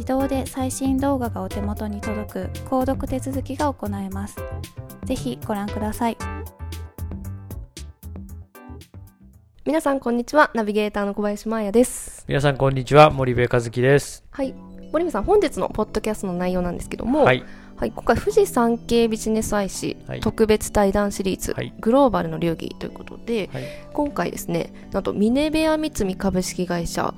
自動で最新動画がお手元に届く購読手続きが行えます。ぜひご覧ください。皆さんこんにちは。ナビゲーターの小林真彩です。皆さんこんにちは。森部和樹です。はい。森部さん本日のポッドキャストの内容なんですけども、はい、はい、今回富士山系ビジネス IC、はい、特別対談シリーズ、はい、グローバルの流儀ということで、今回ですねなんとミネベア三菱株式会社、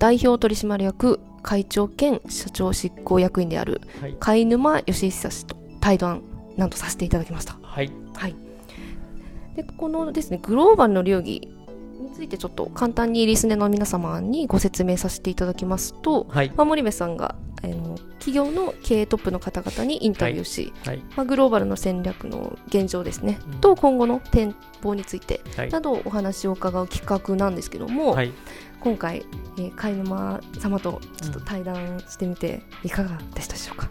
代表取締役会長兼社長執行役員である、貝沼義久氏と対談なんとさせていただきました。はい、はい、でこのですねグローバルの流儀についてちょっと簡単にリスネの皆様にご説明させていただきますと、はい、まあ、森部さんがあの企業の経営トップの方々にインタビューし、はい。はい、まあ、グローバルの戦略の現状ですね、うん、と今後の展望についてなどお話を伺う企画なんですけども、今回、えー、貝沼様とちょっと対談してみていかがでしたでしょうか、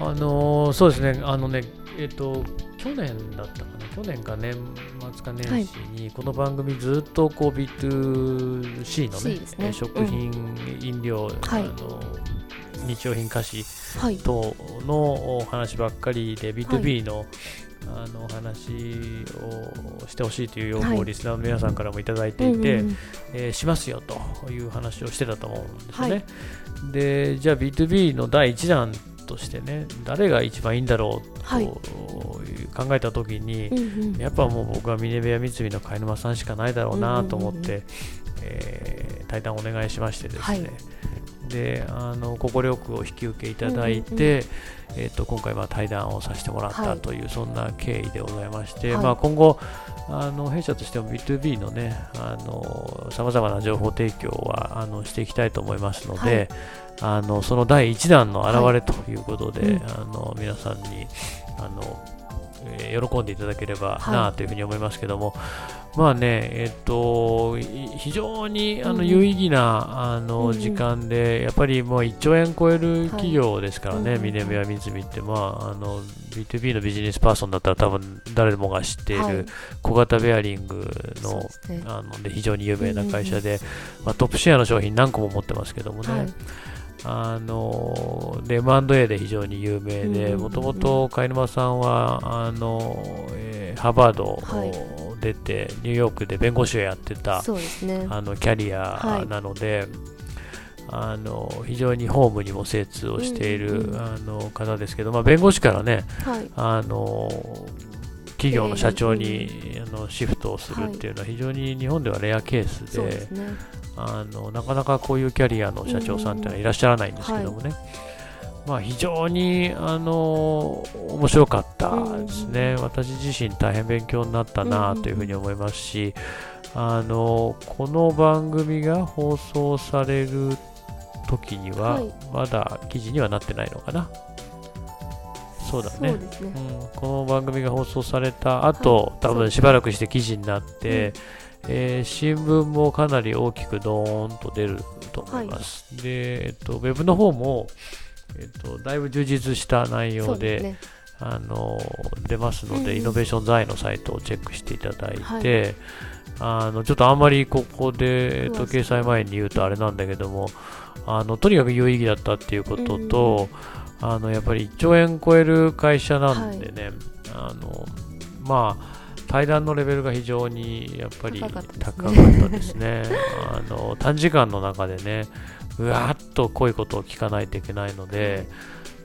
うん、あのー、そうですね。あのねえっ、ー、と去年だったかな？去年か年末か年始にこの番組ずっとこう B2C のね、ね。食品、うん、飲料、はい、あの日用品菓子等の話ばっかりで、はい、B2B の、あの話をしてほしいという要望をリスナーの皆さんからもいただいていて、えしますよという話をしてたと思うんですよね。はい、でじゃあ B2B の第1弾としてね誰が一番いいんだろうと、はい、考えた時に、うんうん、やっぱもう僕はミネベア三菱の貝沼さんしかないだろうなと思って、えー、対談をお願いしましてですね、はい、であの快くお引き受けいただいて、えーと、今回は対談をさせてもらったという、はい、そんな経緯でございまして、はい、まあ、今後あの弊社としても B2B のねさまざまな情報提供はあのしていきたいと思いますので、はい、あのその第1弾の表れということで、うん、あの皆さんにあのえー、喜んでいただければなというふうに思いますけども、はい、まあね、えっと、非常にあの有意義な、あの時間で、やっぱりもう1兆円超える企業ですからね、ミネベア三菱って、まあ、あの B2B のビジネスパーソンだったら多分誰もが知っている小型ベアリングの,、あので非常に有名な会社で、まあ、トップシェアの商品何個も持ってますけどもね。はいあので M&A で非常に有名で、もともと貝沼さんはあの、えー、ハーバードを出て、はい、ニューヨークで弁護士をやってた、ね、あのキャリアなので、はい、あの非常にホームにも精通をしている、うんうん、あの方ですけど、まあ、弁護士からね、はい、あの企業の社長に、あのシフトをするっていうのは非常に日本ではレアケースで、あのなかなかこういうキャリアの社長さんっていうのはいらっしゃらないんですけどもね、まあ、非常にあの面白かったですね、うん、私自身大変勉強になったなというふうに思いますし、あのこの番組が放送される時には、まだ記事にはなってないのかな。そうだね、ね、うん、この番組が放送された後、はい、多分しばらくして記事になって、えー、新聞もかなり大きくドーンと出ると思います。はい、で、えっと、ウェブの方も、えっと、だいぶ充実した内容で、ね、あの出ますので、うん、イノベーション財のサイトをチェックしていただいて、はい、あのちょっとあんまりここで、えっと、掲載前に言うとあれなんだけども、あのとにかく有意義だったっていうことと、うん、あのやっぱり1兆円超える会社なんでね、はい、あのまあ対談のレベルが非常にやっぱり高かったですね。あの短時間の中でね、うわっと濃いことを聞かないといけないので、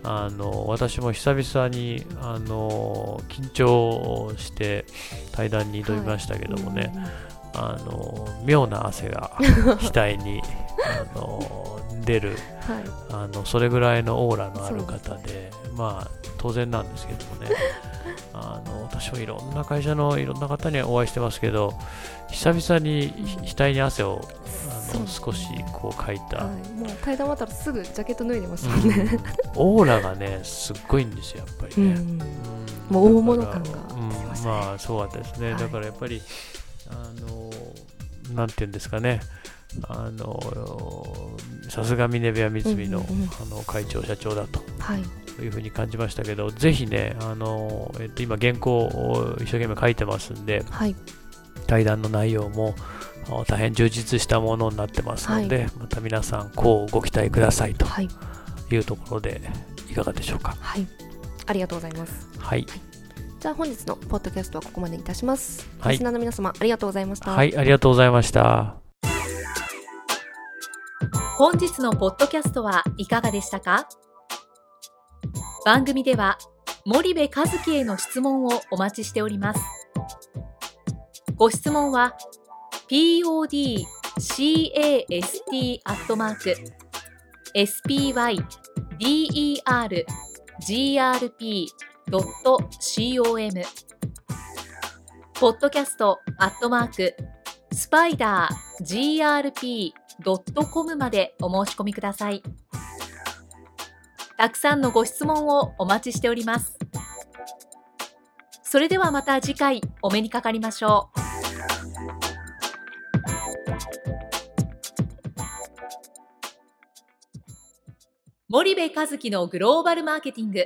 あの私も久々にあの緊張して対談に挑みましたけどもね、はい、あの妙な汗が額に あの出る、はい、あのそれぐらいのオーラのある方でまあ当然なんですけどもね。あの私もいろんな会社のいろんな方にお会いしてますけど久々に額に汗をあの少しこうかいた、はい、もう階段終わったらすぐジャケット脱いでますもんね、うん、オーラがねすっごいんですよやっぱりね、うん、もう大物感が、うん、まあそうだったですね、はい、だからやっぱりあのなんていうんですかね。あのさすがミネベア三菱の,、あの会長社長だと、はい、いうふうに感じましたけどぜひねあの、えっと、今原稿を一生懸命書いてますんで、はい、対談の内容も大変充実したものになってますので、はい、また皆さんこうご期待くださいとい。うところでいかがでしょうか？はい、ありがとうございます。はい、じゃあ本日のポッドキャストはここまでいたします。はい、リスナーの皆様ありがとうございました。はい、ありがとうございました。本日のポッドキャストはいかがでしたか？番組では森部和樹への質問をお待ちしております。ご質問は podcast アットマーク .com ポッドキャストアットマークスパイダー grp.com までお申し込みください。たくさんのご質問をお待ちしております。それではまた次回お目にかかりましょう。森部和樹のグローバルマーケティング。